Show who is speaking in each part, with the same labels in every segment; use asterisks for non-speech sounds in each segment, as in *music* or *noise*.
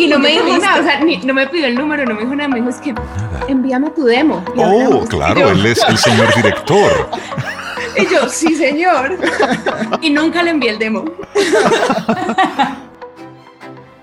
Speaker 1: Y no me dijo nada, o sea, no me pidió el número, no me dijo nada, me dijo es que envíame tu demo.
Speaker 2: oh, claro, él es el señor director. *laughs*
Speaker 1: Y yo, sí, señor. Y nunca le envié el demo. *laughs*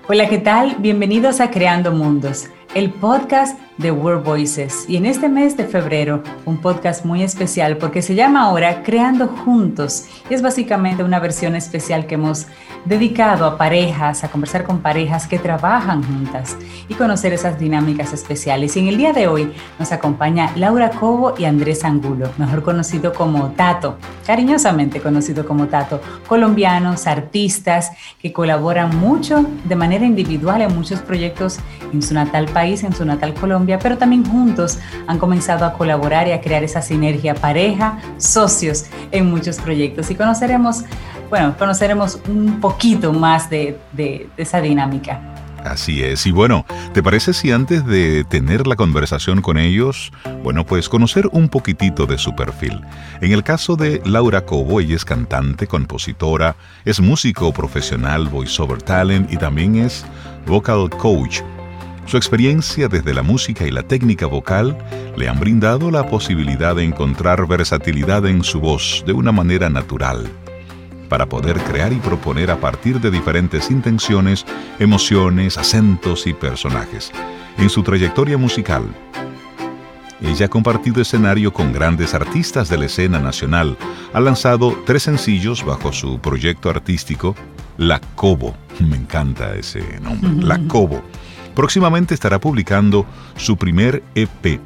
Speaker 3: Hola, ¿qué tal? Bienvenidos a Creando Mundos, el podcast de World Voices. Y en este mes de febrero, un podcast muy especial porque se llama ahora Creando Juntos. Y es básicamente una versión especial que hemos dedicado a parejas, a conversar con parejas que trabajan juntas y conocer esas dinámicas especiales. Y en el día de hoy nos acompaña Laura Cobo y Andrés Angulo, mejor conocido como Tato, cariñosamente conocido como Tato, colombianos, artistas que colaboran mucho de manera individual en muchos proyectos en su natal país, en su natal Colombia pero también juntos han comenzado a colaborar y a crear esa sinergia pareja, socios en muchos proyectos. Y conoceremos, bueno, conoceremos un poquito más de, de esa dinámica.
Speaker 2: Así es. Y bueno, ¿te parece si antes de tener la conversación con ellos, bueno, pues conocer un poquitito de su perfil? En el caso de Laura Cobo, ella es cantante, compositora, es músico profesional, voiceover talent y también es vocal coach. Su experiencia desde la música y la técnica vocal le han brindado la posibilidad de encontrar versatilidad en su voz de una manera natural, para poder crear y proponer a partir de diferentes intenciones, emociones, acentos y personajes. En su trayectoria musical, ella ha compartido escenario con grandes artistas de la escena nacional. Ha lanzado tres sencillos bajo su proyecto artístico, La Cobo. Me encanta ese nombre, La Cobo Próximamente estará publicando su primer EP.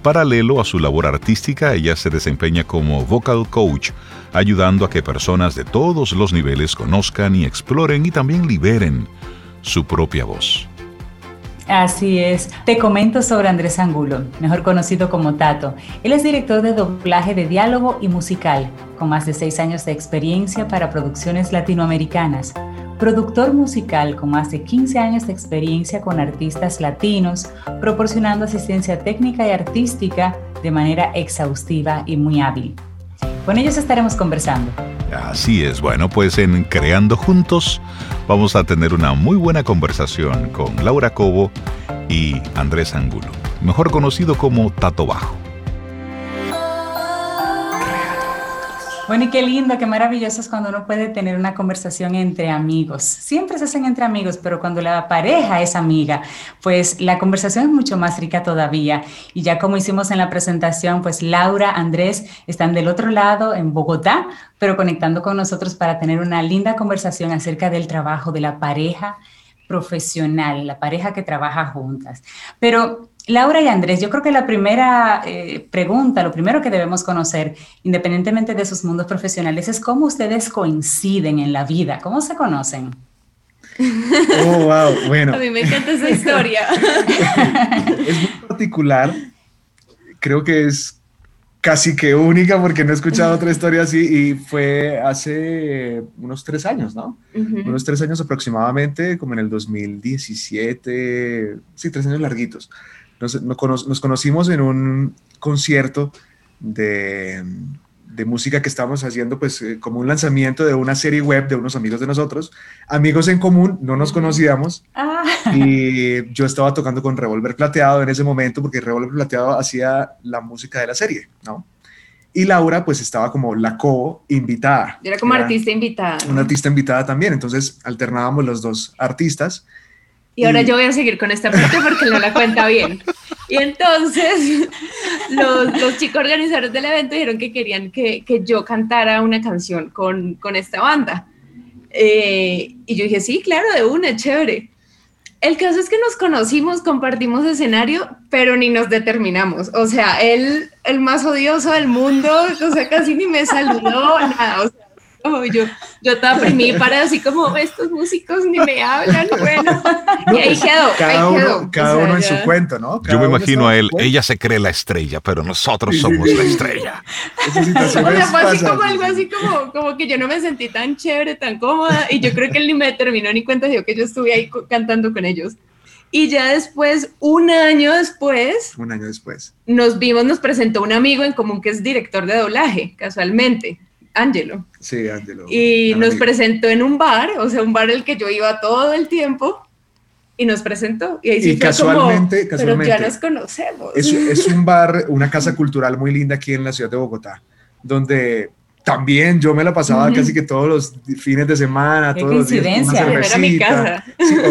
Speaker 2: Paralelo a su labor artística, ella se desempeña como vocal coach, ayudando a que personas de todos los niveles conozcan y exploren y también liberen su propia voz.
Speaker 3: Así es. Te comento sobre Andrés Angulo, mejor conocido como Tato. Él es director de doblaje de diálogo y musical, con más de seis años de experiencia para producciones latinoamericanas productor musical con más de 15 años de experiencia con artistas latinos, proporcionando asistencia técnica y artística de manera exhaustiva y muy hábil. Con ellos estaremos conversando.
Speaker 2: Así es, bueno, pues en Creando Juntos vamos a tener una muy buena conversación con Laura Cobo y Andrés Angulo, mejor conocido como Tato Bajo.
Speaker 3: Bueno, y qué lindo, qué maravilloso es cuando uno puede tener una conversación entre amigos. Siempre se hacen entre amigos, pero cuando la pareja es amiga, pues la conversación es mucho más rica todavía. Y ya como hicimos en la presentación, pues Laura, Andrés están del otro lado, en Bogotá, pero conectando con nosotros para tener una linda conversación acerca del trabajo de la pareja profesional, la pareja que trabaja juntas. Pero Laura y Andrés, yo creo que la primera eh, pregunta, lo primero que debemos conocer, independientemente de sus mundos profesionales, es cómo ustedes coinciden en la vida, cómo se conocen.
Speaker 4: Oh, wow, bueno.
Speaker 1: A mí me encanta esa historia. *laughs*
Speaker 4: es muy particular, creo que es casi que única porque no he escuchado otra historia así y fue hace unos tres años, ¿no? Unos tres años aproximadamente, como en el 2017, sí, tres años larguitos. Nos, conocimos en un concierto de, música que estábamos haciendo, pues eh, como un lanzamiento de una serie web de unos amigos de nosotros, amigos en común, no nos conocíamos. Ah. Y yo estaba tocando con Revolver Plateado en ese momento, porque Revolver Plateado hacía la música de la serie, ¿no? Y Laura, pues estaba como la co-invitada.
Speaker 1: Era como artista invitada.
Speaker 4: Una artista invitada también. Entonces alternábamos los dos artistas.
Speaker 1: Y ahora yo voy a seguir con esta parte porque no la cuenta bien. Y entonces *laughs* los, los, chicos organizadores del evento dijeron que querían que, que yo cantara una canción con, con esta banda. Eh, y yo dije, sí, claro, de una, chévere. El caso es que nos conocimos, compartimos escenario, pero ni nos determinamos. O sea, él, el más odioso del mundo, o sea, casi ni me saludó, *laughs* nada. O sea, yo, yo estaba para así como estos músicos ni me hablan, *laughs* bueno, y ahí
Speaker 4: pues,
Speaker 1: quedó.
Speaker 4: Cada uno, cada uno en su cuento, ¿no?
Speaker 2: yo me imagino a él, ella se cree la estrella, pero nosotros somos la estrella. *laughs*
Speaker 1: o sea, fue así como algo así como, como que yo no me sentí tan chévere, tan cómoda, y yo creo que él ni me determinó ni cuenta dio que yo estuve ahí cantando con ellos. Y ya después, un año después,
Speaker 4: un año después,
Speaker 1: nos vimos, nos presentó un amigo en común que es director de doblaje, casualmente. Ángelo.
Speaker 4: Sí, Ángelo.
Speaker 1: Y nos presentó en un bar, o sea, un bar al que yo iba todo el tiempo. y nos presentó. Y, ahí
Speaker 4: y casualmente, casualmente,
Speaker 1: pero ya nos conocemos.
Speaker 4: Es, *laughs* es, un bar, una casa cultural muy linda aquí en la ciudad de Bogotá, donde también yo me la pasaba casi que todos los fines de semana, todos los días,
Speaker 1: una mi casa.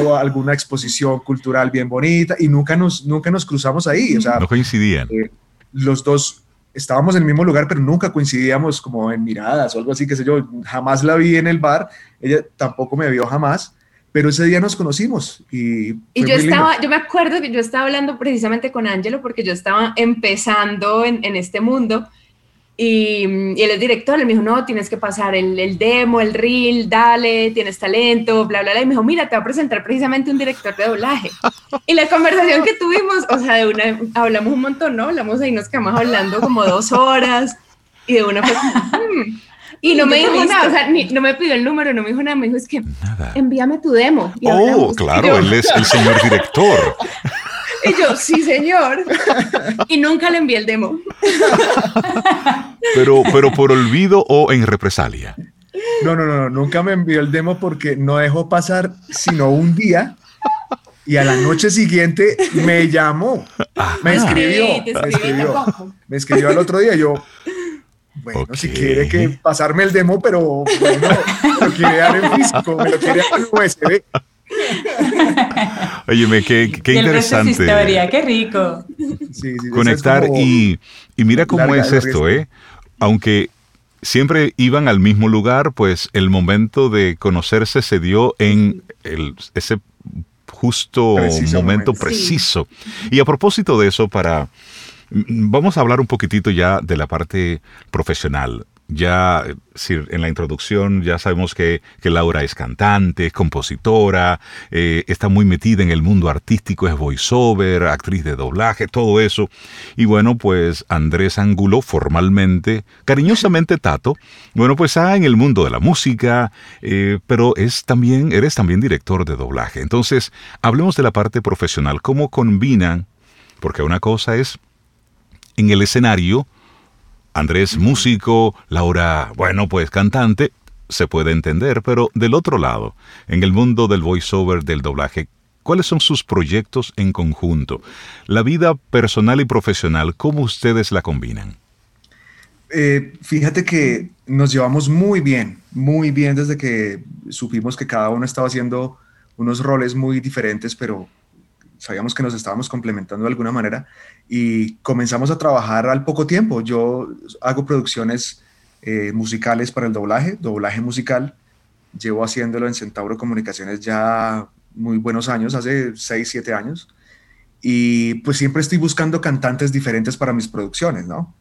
Speaker 4: o alguna exposición cultural bien bonita y nunca nos, nunca nos cruzamos ahí. O sea,
Speaker 2: no coincidían.
Speaker 4: Eh, los dos estábamos en el mismo lugar, pero nunca coincidíamos como en miradas o algo así, que sé yo. Jamás la vi en el bar, ella tampoco me vio jamás pero ese día nos conocimos y,
Speaker 1: y yo estaba, yo me acuerdo que yo estaba hablando precisamente con Angelo porque yo estaba empezando en, en este mundo y, y, él es director, él me dijo, no, tienes que pasar el, el, demo, el reel, dale, tienes talento, bla, bla, bla. Y me dijo, mira, te va a presentar precisamente un director de doblaje. *laughs* Y la conversación que tuvimos, o sea, de una, hablamos un montón, ¿no? Hablamos ahí, nos quedamos hablando como dos horas y de una fue hmm". *laughs* Y no me dijo nada, o sea, ni, no me pidió el número, no me dijo nada, me dijo, es que envíame tu demo.
Speaker 2: oh, claro, él es el señor director. *laughs* *laughs*
Speaker 1: Y yo, sí, señor. Y nunca le envié el demo. *laughs*
Speaker 2: Pero, pero por olvido o en represalia.
Speaker 4: No, no, no, nunca me envió el demo porque no dejó pasar sino un día y a la noche siguiente me llamó, me escribió, me escribió, me escribió al otro día. Yo, bueno, si quiere que pasarme el demo, pero bueno, lo quiere dar en físico, me lo quiere dar en USB. *laughs*
Speaker 2: Óyeme, qué, qué interesante.
Speaker 3: historia, qué rico.
Speaker 2: Conectar y, y, mira cómo es esto, ¿eh? Aunque siempre iban al mismo lugar, pues el momento de conocerse se dio en el, ese justo momento, preciso. Y a propósito de eso, para vamos a hablar un poquitito ya de la parte profesional ya en la introducción ya sabemos que, Laura es cantante, es compositora, eh, está muy metida en el mundo artístico, es voiceover, actriz de doblaje, todo eso. Y bueno, pues Andrés Angulo, formalmente, cariñosamente Tato, bueno, pues está en el mundo de la música, eh, pero es también, eres también director de doblaje. Entonces, hablemos de la parte profesional, cómo combinan, porque una cosa es en el escenario, Andrés músico, Laura, bueno, pues cantante, se puede entender, pero del otro lado, en el mundo del voiceover, del doblaje, ¿cuáles son sus proyectos en conjunto? La vida personal y profesional, ¿cómo ustedes la combinan?
Speaker 4: Eh, fíjate que nos llevamos muy bien, muy bien desde que supimos que cada uno estaba haciendo unos roles muy diferentes, pero sabíamos que nos estábamos complementando de alguna manera y comenzamos a trabajar al poco tiempo. Yo hago producciones eh, musicales para el doblaje, doblaje musical. Llevo haciéndolo en Centauro Comunicaciones ya muy buenos años, hace 6, 7 años. Y pues siempre estoy buscando cantantes diferentes para mis producciones, ¿no?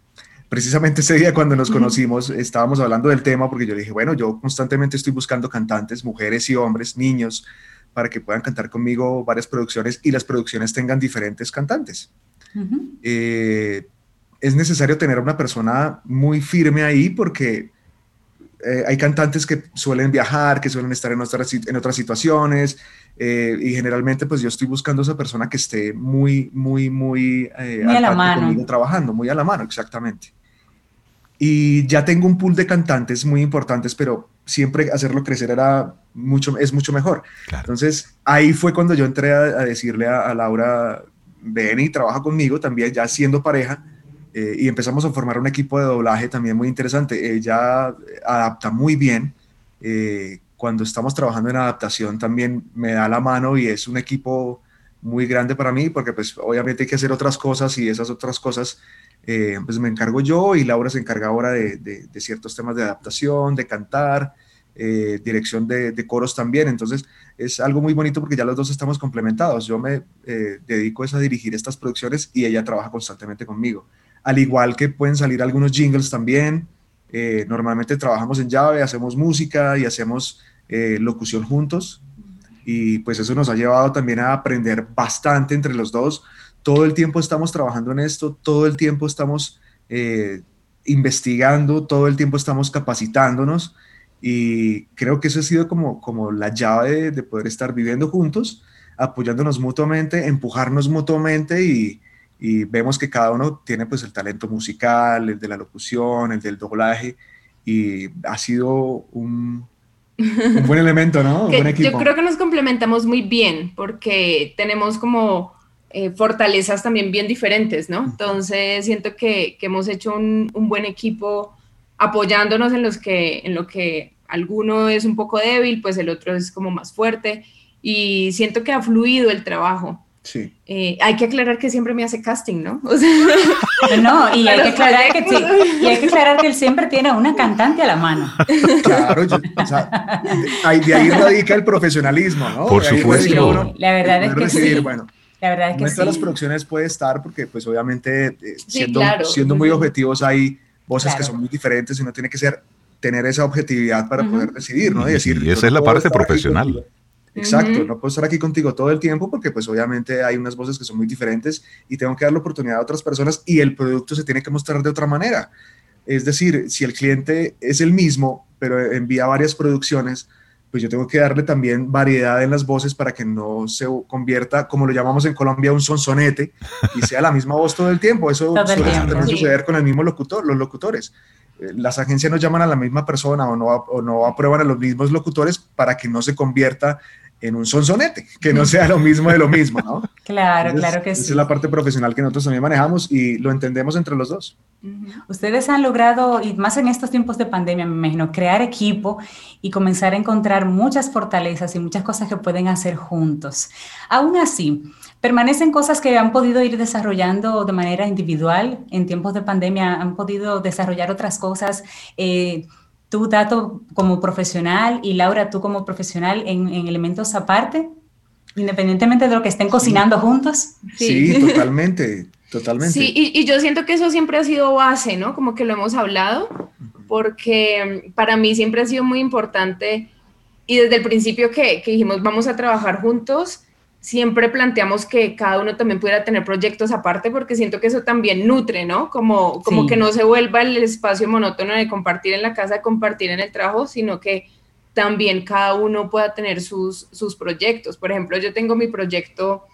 Speaker 4: Precisamente ese día cuando nos conocimos estábamos hablando del tema porque yo dije, bueno, yo constantemente estoy buscando cantantes, mujeres y hombres, niños, para que puedan cantar conmigo varias producciones y las producciones tengan diferentes cantantes. Eh, es necesario tener una persona muy firme ahí porque eh, hay cantantes que suelen viajar, que suelen estar en otras, en otras situaciones eh, y generalmente pues yo estoy buscando esa persona que esté muy, muy, muy,
Speaker 3: muy a la mano. Conmigo,
Speaker 4: trabajando, muy a la mano, exactamente. Y ya tengo un pool de cantantes muy importantes, pero siempre hacerlo crecer era mucho, es mucho mejor. Entonces, ahí fue cuando yo entré a, decirle a, Laura, ven y trabaja conmigo también, ya siendo pareja, eh, y empezamos a formar un equipo de doblaje también muy interesante. Ella adapta muy bien. Eh, cuando estamos trabajando en adaptación también me da la mano y es un equipo muy grande para mí porque pues obviamente hay que hacer otras cosas y esas otras cosas eh, pues me encargo yo y Laura se encarga ahora de, ciertos temas de adaptación, de cantar, eh, dirección de, coros también. Entonces es algo muy bonito porque ya los dos estamos complementados. Yo me eh, dedico a dirigir estas producciones y ella trabaja constantemente conmigo. Al igual que pueden salir algunos jingles también. normalmente trabajamos en llave, hacemos música y hacemos locución juntos. Y pues eso nos ha llevado también a aprender bastante entre los dos. Todo el tiempo estamos trabajando en esto, todo el tiempo estamos eh, investigando, todo el tiempo estamos capacitándonos y creo que eso ha sido como, como la llave de, poder estar viviendo juntos, apoyándonos mutuamente, empujarnos mutuamente y, y, vemos que cada uno tiene pues el talento musical, el de la locución, el del doblaje y ha sido un, Un buen elemento, ¿no? Un buen equipo.
Speaker 1: Yo creo que nos complementamos muy bien porque tenemos como eh, fortalezas también bien diferentes, ¿no? Entonces siento que, que hemos hecho un, un, buen equipo apoyándonos en, los que, en lo que alguno es un poco débil, pues el otro es como más fuerte y siento que ha fluido el trabajo.
Speaker 4: Sí.
Speaker 1: Eh, hay que aclarar que siempre me hace casting, ¿no? *laughs*
Speaker 3: no, y hay, que aclarar que, y hay que aclarar que él siempre tiene una cantante a la mano.
Speaker 4: Claro, o sea, de ahí radica el profesionalismo, ¿no?
Speaker 2: Por supuesto.
Speaker 3: la verdad es que sí.
Speaker 4: Bueno,
Speaker 3: la verdad es que
Speaker 4: no en todas las producciones puede estar porque pues obviamente eh, siendo, siendo muy objetivos hay voces que son muy diferentes y uno tiene que ser tener esa objetividad para poder decidir, ¿no?
Speaker 2: Y, decir, y esa es la parte profesional.
Speaker 4: Exacto, no puedo estar aquí contigo todo el tiempo porque pues obviamente hay unas voces que son muy diferentes y tengo que dar la oportunidad a otras personas y el producto se tiene que mostrar de otra manera. Es decir, si el cliente es el mismo, pero envía varias producciones, pues yo tengo que darle también variedad en las voces para que no se convierta, como lo llamamos en Colombia, un sonsonete y sea la misma voz todo el tiempo. Eso suele suceder con el mismo locutor, los locutores. Eh, las agencias no llaman a la misma persona o no, o no aprueban a los mismos locutores para que no se convierta en un sonsonete, que no sea lo mismo de lo mismo, ¿no? *laughs*
Speaker 3: Claro, claro que sí.
Speaker 4: Esa es la parte profesional que nosotros también manejamos y lo entendemos entre los dos.
Speaker 3: Ustedes han logrado, y más en estos tiempos de pandemia, me imagino, crear equipo y comenzar a encontrar muchas fortalezas y muchas cosas que pueden hacer juntos. Aún así, permanecen cosas que han podido ir desarrollando de manera individual en tiempos de pandemia, han podido desarrollar otras cosas. Eh, tú, Tato, como profesional y Laura, tú como profesional en, elementos aparte, independientemente de lo que estén cocinando juntos.
Speaker 4: Sí, *laughs* totalmente. Totalmente.
Speaker 1: Sí, y, yo siento que eso siempre ha sido base, ¿no? Como que lo hemos hablado, porque mm, para mí siempre ha sido muy importante y desde el principio que, que dijimos vamos a trabajar juntos, siempre planteamos que cada uno también pudiera tener proyectos aparte porque siento que eso también nutre, ¿no? Como, como que no se vuelva el espacio monótono de compartir en la casa, de compartir en el trabajo, sino que también cada uno pueda tener sus, sus proyectos. Por ejemplo, yo tengo mi proyecto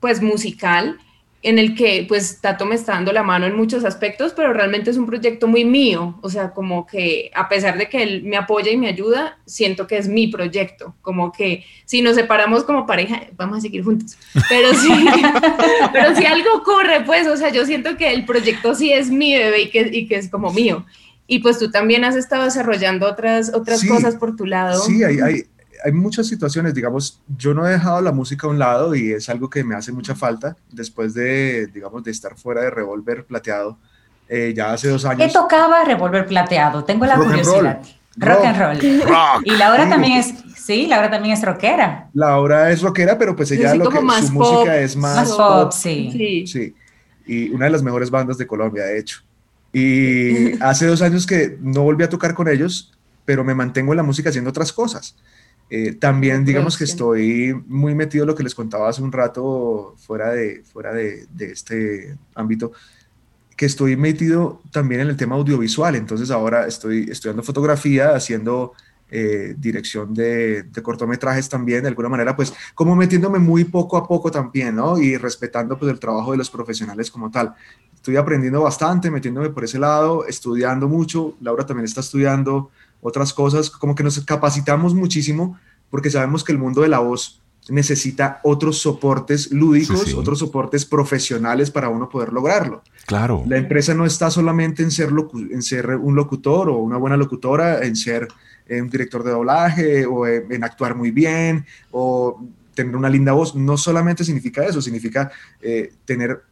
Speaker 1: pues musical en el que pues Tato me está dando la mano en muchos aspectos, pero realmente es un proyecto muy mío, o sea, como que a pesar de que él me apoya y me ayuda, siento que es mi proyecto, como que si nos separamos como pareja, vamos a seguir juntos, pero sí, *laughs* pero si algo ocurre, pues, o sea, yo siento que el proyecto sí es mi bebé y que, y que es como mío. Y pues tú también has estado desarrollando otras, otras cosas por tu lado.
Speaker 4: Sí, hay, hay, hay muchas situaciones, digamos, yo no he dejado la música a un lado y es algo que me hace mucha falta después de, digamos, de estar fuera de Revolver Plateado. Eh, ya hace dos años.
Speaker 3: ¿Qué tocaba Revolver Plateado? Tengo la curiosidad. Rock, and roll. Y Laura también es, sí, Laura también es rockera.
Speaker 4: Laura es rockera, pero pues ella lo que su música es más,
Speaker 3: pop, sí.
Speaker 4: sí. Sí. Y una de las mejores bandas de Colombia, de hecho. Y hace dos años que no volví a tocar con ellos, pero me mantengo en la música haciendo otras cosas. Eh, también digamos que estoy muy metido en lo que les contaba hace un rato fuera de, fuera de, este ámbito, que estoy metido también en el tema audiovisual. Entonces ahora estoy estudiando fotografía, haciendo eh, dirección de, cortometrajes también, de alguna manera, pues como metiéndome muy poco a poco también, ¿no? Y respetando pues el trabajo de los profesionales como tal. Estoy aprendiendo bastante, metiéndome por ese lado, estudiando mucho. Laura también está estudiando otras cosas, como que nos capacitamos muchísimo porque sabemos que el mundo de la voz necesita otros soportes lúdicos, otros soportes profesionales para uno poder lograrlo.
Speaker 2: Claro.
Speaker 4: La empresa no está solamente en ser, en ser un locutor o una buena locutora, en ser eh, un director de doblaje o en, actuar muy bien o tener una linda voz. No solamente significa eso, significa eh, tener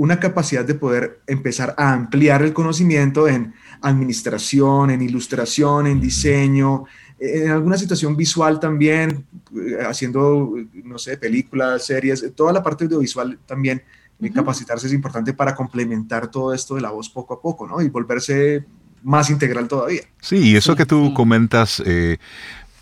Speaker 4: una capacidad de poder empezar a ampliar el conocimiento en administración, en ilustración, en diseño, en alguna situación visual también, eh, haciendo, no sé, películas, series, toda la parte audiovisual también, uh capacitarse es importante para complementar todo esto de la voz poco a poco, ¿no? Y volverse más integral todavía.
Speaker 2: Sí, y eso que tú comentas eh,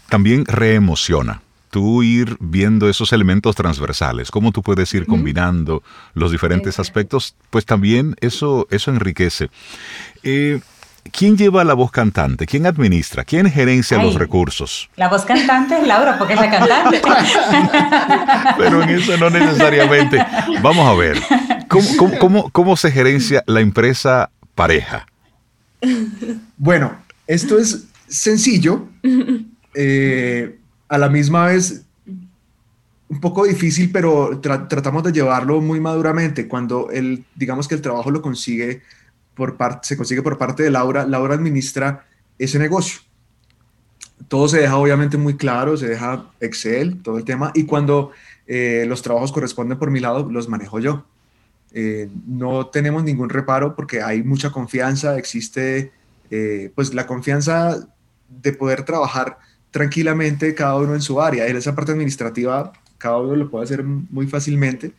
Speaker 2: también reemociona tú ir viendo esos elementos transversales, cómo tú puedes ir combinando los diferentes aspectos, pues también eso, eso enriquece. Eh, ¿Quién lleva la voz cantante? ¿Quién administra? ¿Quién gerencia los recursos?
Speaker 3: La voz cantante es Laura, porque es la cantante. *laughs*
Speaker 2: Pero en eso no necesariamente. Vamos a ver, ¿cómo, cómo se gerencia la empresa pareja?
Speaker 4: Bueno, esto es sencillo *laughs* eh, a la misma vez un poco difícil, pero tratamos de llevarlo muy maduramente. Cuando el, digamos que el trabajo lo consigue por parte, se consigue por parte de Laura, Laura administra ese negocio. Todo se deja obviamente muy claro, se deja Excel, todo el tema, y cuando eh, los trabajos corresponden por mi lado, los manejo yo. Eh, no tenemos ningún reparo porque hay mucha confianza, existe eh, pues la confianza de poder trabajar tranquilamente cada uno en su área. En esa parte administrativa cada uno lo puede hacer muy fácilmente.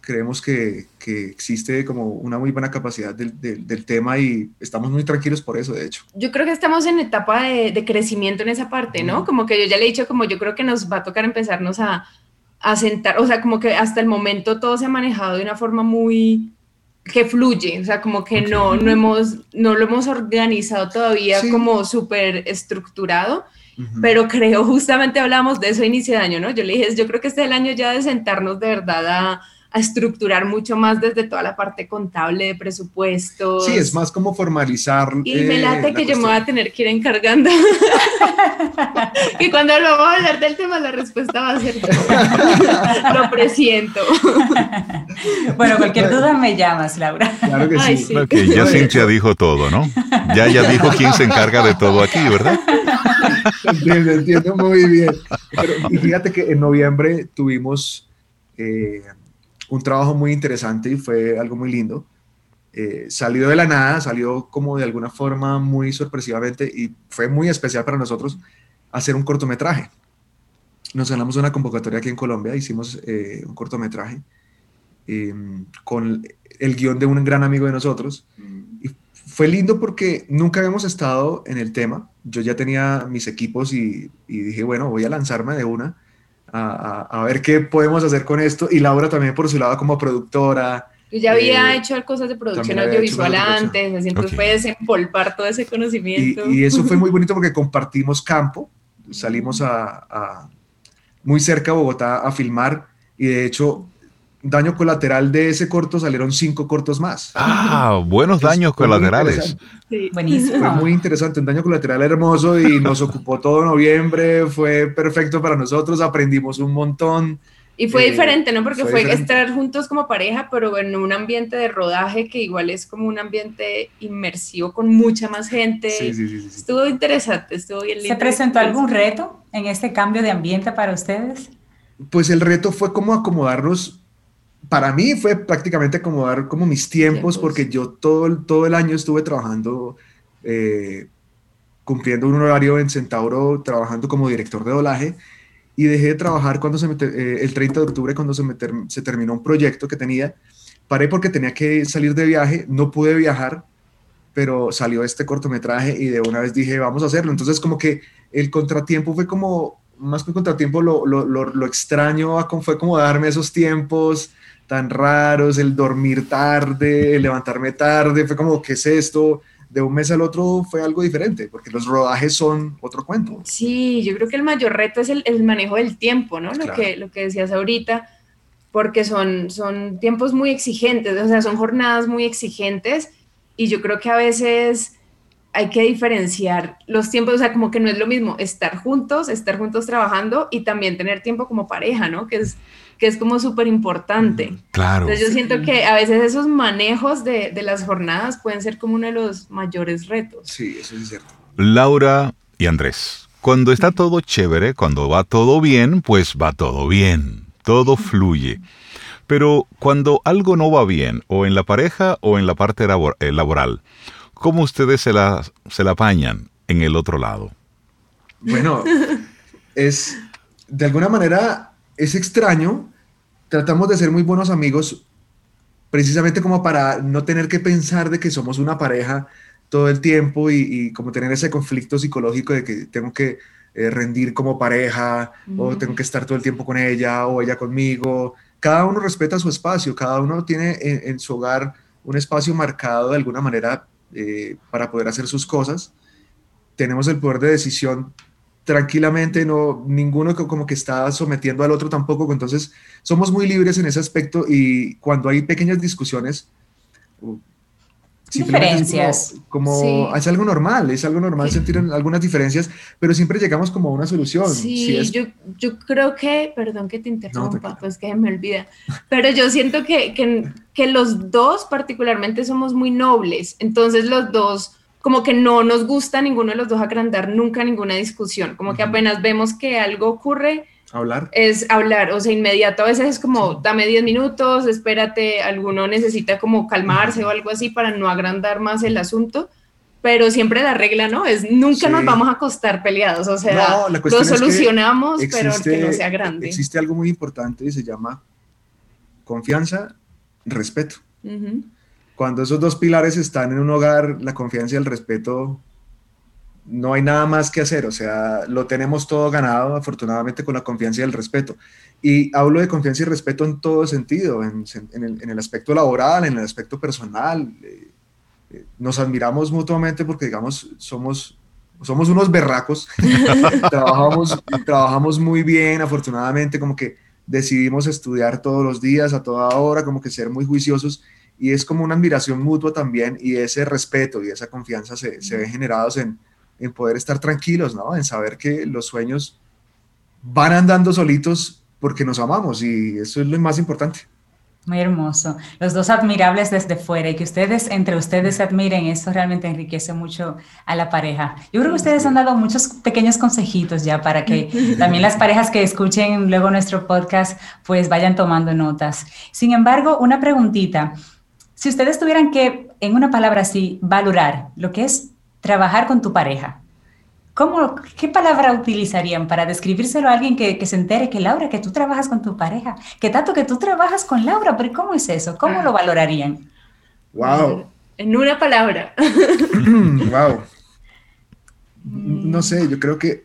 Speaker 4: Creemos que, que existe como una muy buena capacidad del, del, tema y estamos muy tranquilos por eso, de hecho.
Speaker 1: Yo creo que estamos en etapa de, de crecimiento en esa parte, ¿no? Como que yo ya le he dicho, como yo creo que nos va a tocar empezarnos a, a sentar, o sea, como que hasta el momento todo se ha manejado de una forma muy que fluye, o sea, como que no, no, hemos, no lo hemos organizado todavía como súper estructurado, pero *laughs* creo, justamente hablamos de eso a inicio de año, ¿no? Yo le dije, yo creo que este es el año ya de sentarnos de verdad a, a estructurar mucho más desde toda la parte contable de presupuestos.
Speaker 4: Sí, es más como formalizar.
Speaker 1: Y me late que yo me voy a tener que ir encargando. *laughs* y cuando vamos a hablar del tema, la respuesta va a ser *laughs* lo presiento.
Speaker 3: bueno, cualquier duda me llamas, Laura.
Speaker 4: Claro que sí.
Speaker 2: ya Cintia dijo todo, ¿no? Ya ya dijo quién se encarga de todo aquí, ¿verdad? *laughs*
Speaker 4: entiendo, entiendo muy bien. y fíjate que en noviembre tuvimos eh, un trabajo muy interesante y fue algo muy lindo. Eh, salió de la nada, salió como de alguna forma muy sorpresivamente y fue muy especial para nosotros hacer un cortometraje. Nos ganamos una convocatoria aquí en Colombia, hicimos eh, un cortometraje em, con el guion de un gran amigo de nosotros. Y fue lindo porque nunca habíamos estado en el tema. Yo ya tenía mis equipos y, y dije, bueno, voy a lanzarme de una a, ver qué podemos hacer con esto. Y Laura también por su lado como productora.
Speaker 1: Yo ya había eh, hecho cosas de producción audiovisual antes, así entonces okay. desempolvar todo ese conocimiento.
Speaker 4: Y, eso fue muy *laughs* bonito porque compartimos campo, salimos a, muy cerca de Bogotá a filmar y de hecho daño colateral de ese corto salieron cinco cortos más.
Speaker 2: Ah, buenos daños colaterales.
Speaker 3: Sí, buenísimo.
Speaker 4: Fue muy interesante, un daño colateral hermoso y nos ocupó todo noviembre, fue perfecto para nosotros, aprendimos un montón.
Speaker 1: Y fue eh, diferente, ¿no? Porque fue, estar juntos como pareja, pero en un ambiente de rodaje que igual es como un ambiente inmersivo con mucha más gente.
Speaker 4: Sí, sí, sí,
Speaker 1: estuvo interesante, estuvo bien lindo.
Speaker 3: ¿Se presentó algún reto en este cambio de ambiente para ustedes?
Speaker 4: Pues el reto fue como acomodarnos para mí fue prácticamente acomodar como mis tiempos, porque yo todo el, todo el año estuve trabajando, eh, cumpliendo un horario en Centauro, trabajando como director de doblaje, y dejé de trabajar cuando se eh, el 30 de octubre, cuando se, me se terminó un proyecto que tenía. Paré porque tenía que salir de viaje, no pude viajar, pero salió este cortometraje y de una vez dije, vamos a hacerlo. Entonces como que el contratiempo fue como, más que un contratiempo, lo, lo, lo, lo extraño fue como darme esos tiempos, tan raros, el dormir tarde, el levantarme tarde, fue como, ¿qué es esto? De un mes al otro fue algo diferente, porque los rodajes son otro cuento.
Speaker 1: Sí, yo creo que el mayor reto es el, el manejo del tiempo, ¿no? Lo, que, lo que decías ahorita, porque son, son tiempos muy exigentes, o sea, son jornadas muy exigentes y yo creo que a veces hay que diferenciar los tiempos, o sea, como que no es lo mismo estar juntos, estar juntos trabajando y también tener tiempo como pareja, ¿no? Que es que es como súper importante.
Speaker 2: Claro.
Speaker 1: Entonces yo siento que a veces esos manejos de, de, las jornadas pueden ser como uno de los mayores retos.
Speaker 4: Sí, eso es cierto.
Speaker 2: Laura y Andrés, cuando está todo chévere, cuando va todo bien, pues va todo bien, todo fluye. Pero cuando algo no va bien, o en la pareja o en la parte labor eh, laboral, ¿cómo ustedes se la, se la apañan en el otro lado?
Speaker 4: Bueno, es de alguna manera es extraño, tratamos de ser muy buenos amigos precisamente como para no tener que pensar de que somos una pareja todo el tiempo y, como tener ese conflicto psicológico de que tengo que eh, rendir como pareja o tengo que estar todo el tiempo con ella o ella conmigo. Cada uno respeta su espacio, cada uno tiene en, su hogar un espacio marcado de alguna manera eh, para poder hacer sus cosas. Tenemos el poder de decisión tranquilamente, no, ninguno como que está sometiendo al otro tampoco, entonces somos muy libres en ese aspecto y cuando hay pequeñas discusiones,
Speaker 3: diferencias.
Speaker 4: como, es algo normal, es algo normal sentir algunas diferencias, pero siempre llegamos como a una solución.
Speaker 1: Sí, yo, yo creo que, perdón que te interrumpa, pues que me olvida, pero yo siento que, que, que los dos particularmente somos muy nobles, entonces los dos como que no nos gusta ninguno de los dos agrandar nunca ninguna discusión, como que apenas vemos que algo ocurre,
Speaker 4: hablar.
Speaker 1: Es hablar, o sea, inmediato a veces es como, dame 10 minutos, espérate, alguno necesita como calmarse o algo así para no agrandar más el asunto, pero siempre la regla, ¿no? Es nunca nos vamos a acostar peleados, o sea, lo solucionamos, pero que no sea grande.
Speaker 4: Existe algo muy importante y se llama confianza, respeto. Cuando esos dos pilares están en un hogar, la confianza y el respeto no hay nada más que hacer, o sea, lo tenemos todo ganado, afortunadamente, con la confianza y el respeto. Y hablo de confianza y respeto en todo sentido, en, el, aspecto laboral, en el aspecto personal. Eh, eh, nos admiramos mutuamente porque, digamos, somos, somos unos berracos, *laughs* trabajamos, trabajamos muy bien, afortunadamente, como que decidimos estudiar todos los días, a toda hora, como que ser muy juiciosos. Y es como una admiración mutua también, y ese respeto y esa confianza se, se ve generados en, en poder estar tranquilos, ¿no? En saber que los sueños van andando solitos porque nos amamos y eso es lo más importante.
Speaker 3: Muy hermoso. Los dos admirables desde fuera y que ustedes, entre ustedes, se admiren, eso realmente enriquece mucho a la pareja. Yo creo que ustedes han dado muchos pequeños consejitos ya para que *laughs* también las parejas que escuchen luego nuestro podcast, pues vayan tomando notas. Sin embargo, una preguntita. Si ustedes tuvieran que, en una palabra así, valorar lo que es trabajar con tu pareja. ¿Cómo, ¿Qué palabra utilizarían para describírselo a alguien que, se entere que Laura, que tú trabajas con tu pareja? Que tanto que tú trabajas con Laura, pero ¿cómo es eso? ¿Cómo lo valorarían?
Speaker 4: Wow.
Speaker 1: En una palabra. *laughs*
Speaker 4: wow. No sé, yo creo que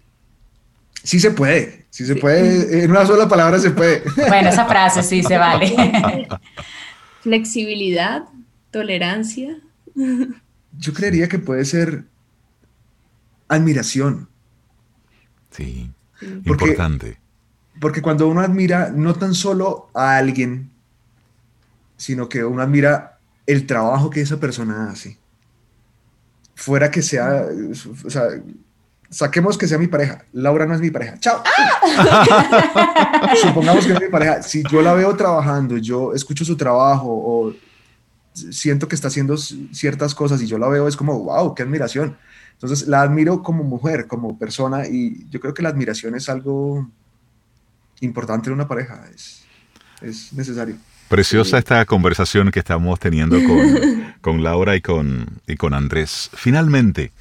Speaker 4: sí se puede. Sí se puede. En una sola palabra se puede.
Speaker 3: Bueno, esa frase sí se vale. *laughs*
Speaker 1: Flexibilidad, tolerancia
Speaker 4: yo creería que puede ser admiración.
Speaker 2: Sí, importante.
Speaker 4: Porque cuando uno admira no tan solo a alguien, sino que uno admira el trabajo que esa persona hace. Fuera que sea, o sea, saquemos que sea mi pareja. Laura no es mi pareja. Chao. *laughs* Supongamos que es mi pareja. Si yo la veo trabajando, yo escucho su trabajo o siento que está haciendo ciertas cosas y yo la veo, es como, wow, qué admiración. Entonces la admiro como mujer, como persona y yo creo que la admiración es algo importante en una pareja, es, es necesario.
Speaker 2: Preciosa esta conversación que estamos teniendo con, *laughs* con Laura y con, y con Andrés. Finalmente,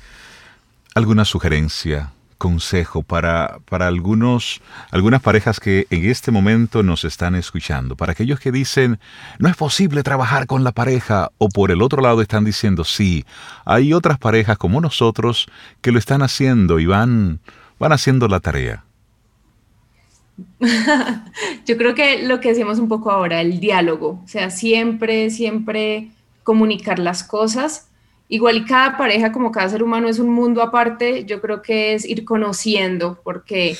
Speaker 2: ¿alguna sugerencia, consejo para, para algunos, algunas parejas que en este momento nos están escuchando? Para aquellos que dicen, no es posible trabajar con la pareja, o por el otro lado están diciendo, sí, hay otras parejas como nosotros que lo están haciendo y van, van haciendo la tarea. *laughs*
Speaker 1: Yo creo que lo que decíamos un poco ahora, el diálogo, o sea, siempre, siempre comunicar las cosas igual y cada pareja, como cada ser humano, es un mundo aparte, yo creo que es ir conociendo, porque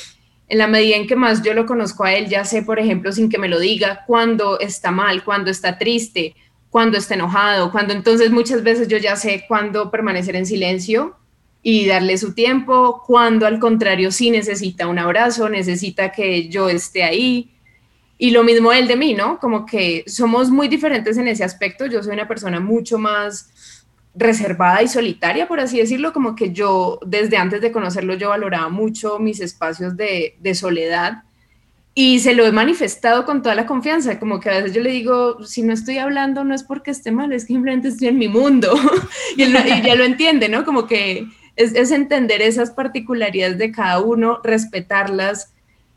Speaker 1: en la medida en que más yo lo conozco a él, ya sé, por ejemplo, sin que me lo diga, cuando está mal, cuando está triste, cuando está enojado, cuando entonces muchas veces yo ya sé cuándo permanecer en silencio y darle su tiempo, cuando al contrario sí necesita un abrazo, necesita que yo esté ahí. Y lo mismo él de mí, ¿no? Como que somos muy diferentes en ese aspecto. Yo soy una persona mucho más reservada y solitaria, por así decirlo, como que yo desde antes de conocerlo yo valoraba mucho mis espacios de, soledad y se lo he manifestado con toda la confianza, como que a veces yo le digo, si no estoy hablando no es porque esté mal, es que simplemente estoy en mi mundo *laughs* y, él, ya lo entiende, ¿no? Como que es, es, entender esas particularidades de cada uno, respetarlas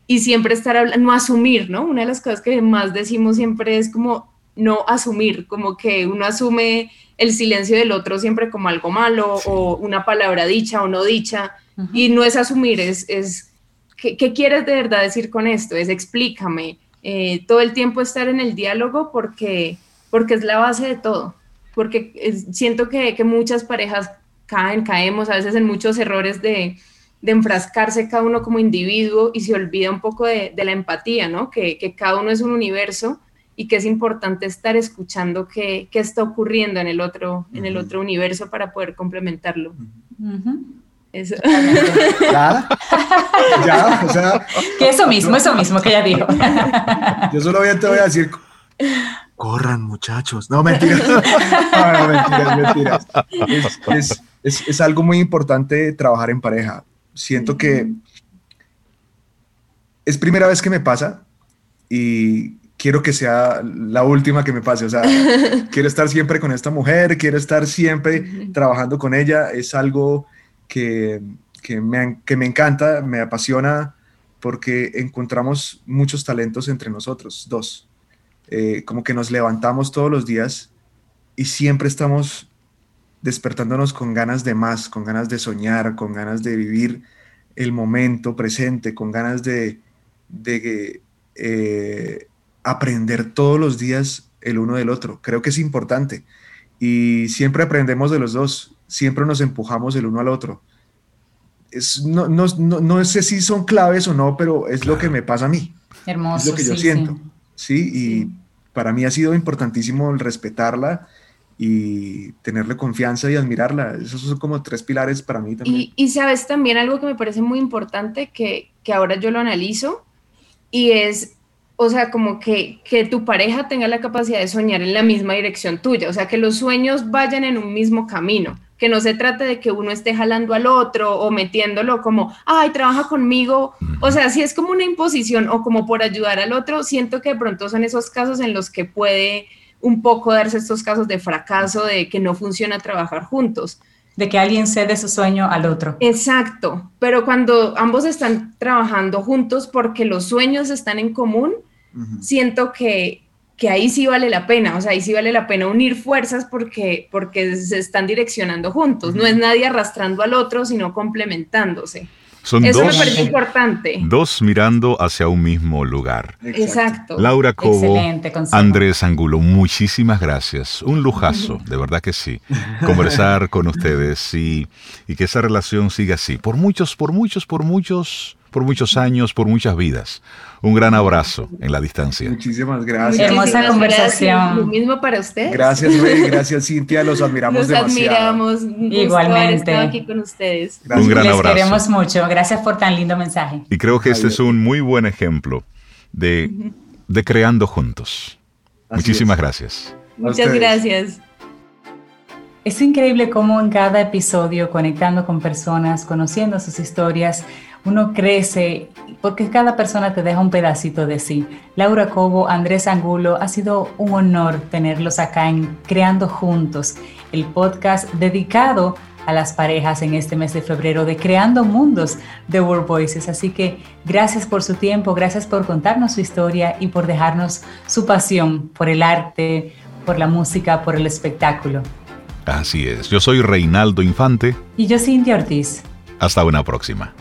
Speaker 1: y siempre estar hablando, no asumir, ¿no? Una de las cosas que más decimos siempre es como no asumir, como que uno asume el silencio del otro siempre como algo malo o una palabra dicha o no dicha. Y no es asumir, es, es ¿qué, quieres de verdad decir con esto? Es explícame. Eh, todo el tiempo estar en el diálogo porque, porque es la base de todo. Porque siento que, que, muchas parejas caen, caemos a veces en muchos errores de, de enfrascarse cada uno como individuo y se olvida un poco de, de la empatía, ¿no? Que, que, cada uno es un universo y que es importante estar escuchando qué, qué está ocurriendo en el otro, en el otro universo para poder complementarlo.
Speaker 3: Eso. *laughs* Ya, ya, o sea. Que eso mismo, eso mismo que ella dijo.
Speaker 4: Yo solo te voy a decir, corran muchachos. No, mentiras. *laughs* No, mentiras, mentiras. Es, es, es, algo muy importante trabajar en pareja. Siento que es primera vez que me pasa y quiero que sea la última que me pase. O sea, *laughs* quiero estar siempre con esta mujer, quiero estar siempre trabajando con ella. Es algo que, que, me, que me encanta, me apasiona, porque encontramos muchos talentos entre nosotros, dos. Eh, como que nos levantamos todos los días y siempre estamos despertándonos con ganas de más, con ganas de soñar, con ganas de vivir el momento presente, con ganas de, de eh, aprender todos los días el uno del otro. Creo que es importante. Y siempre aprendemos de los dos, siempre nos empujamos el uno al otro. Es, no, no, no, sé si son claves o no, pero es lo que me pasa a mí.
Speaker 3: Hermoso.
Speaker 4: Es lo que yo siento. Sí, y para mí ha sido importantísimo el respetarla y tenerle confianza y admirarla. Esos son como tres pilares para mí también.
Speaker 1: Y, y sabes también algo que me parece muy importante que, que ahora yo lo analizo y es o sea, como que, que tu pareja tenga la capacidad de soñar en la misma dirección tuya, o sea, que los sueños vayan en un mismo camino, que no se trate de que uno esté jalando al otro o metiéndolo como, ay, trabaja conmigo, o sea, si es como una imposición o como por ayudar al otro, siento que de pronto son esos casos en los que puede un poco darse estos casos de fracaso, de que no funciona trabajar juntos
Speaker 3: de que alguien cede su sueño al otro.
Speaker 1: Exacto, pero cuando ambos están trabajando juntos porque los sueños están en común, siento que, que, ahí sí vale la pena, o sea, ahí sí vale la pena unir fuerzas porque, porque se están direccionando juntos, no es nadie arrastrando al otro, sino complementándose.
Speaker 2: Son
Speaker 1: Eso
Speaker 2: dos,
Speaker 1: me parece importante.
Speaker 2: Dos mirando hacia un mismo lugar.
Speaker 1: Exacto.
Speaker 2: Laura Cobo, Andrés Angulo, muchísimas gracias. Un lujazo, de verdad que sí. Conversar con ustedes y, y que esa relación siga así. Por muchos, por muchos, por muchos por muchos años, por muchas vidas. Un gran abrazo en la distancia.
Speaker 4: Muchísimas gracias.
Speaker 3: Hermosa conversación.
Speaker 1: Lo mismo para usted.
Speaker 4: Gracias, Rey. Gracias, Cintia. Los admiramos
Speaker 1: Los admiramos.
Speaker 3: Igualmente.
Speaker 1: aquí con ustedes.
Speaker 2: Un gran
Speaker 3: Les
Speaker 2: abrazo.
Speaker 3: queremos mucho. Gracias por tan lindo mensaje.
Speaker 2: Y creo que este es un muy buen ejemplo de, de creando juntos. Muchísimas gracias.
Speaker 1: Muchas gracias.
Speaker 3: Es increíble cómo en cada episodio, conectando con personas, conociendo sus historias, uno crece porque cada persona te deja un pedacito de sí. Laura Cobo, Andrés Angulo, ha sido un honor tenerlos acá en Creando Juntos, el podcast dedicado a las parejas en este mes de febrero de Creando Mundos de World Voices. Así que gracias por su tiempo, gracias por contarnos su historia y por dejarnos su pasión por el arte, por la música, por el espectáculo.
Speaker 2: Así es. Yo soy Reinaldo Infante.
Speaker 3: Y yo Cintia Ortiz.
Speaker 2: Hasta una próxima.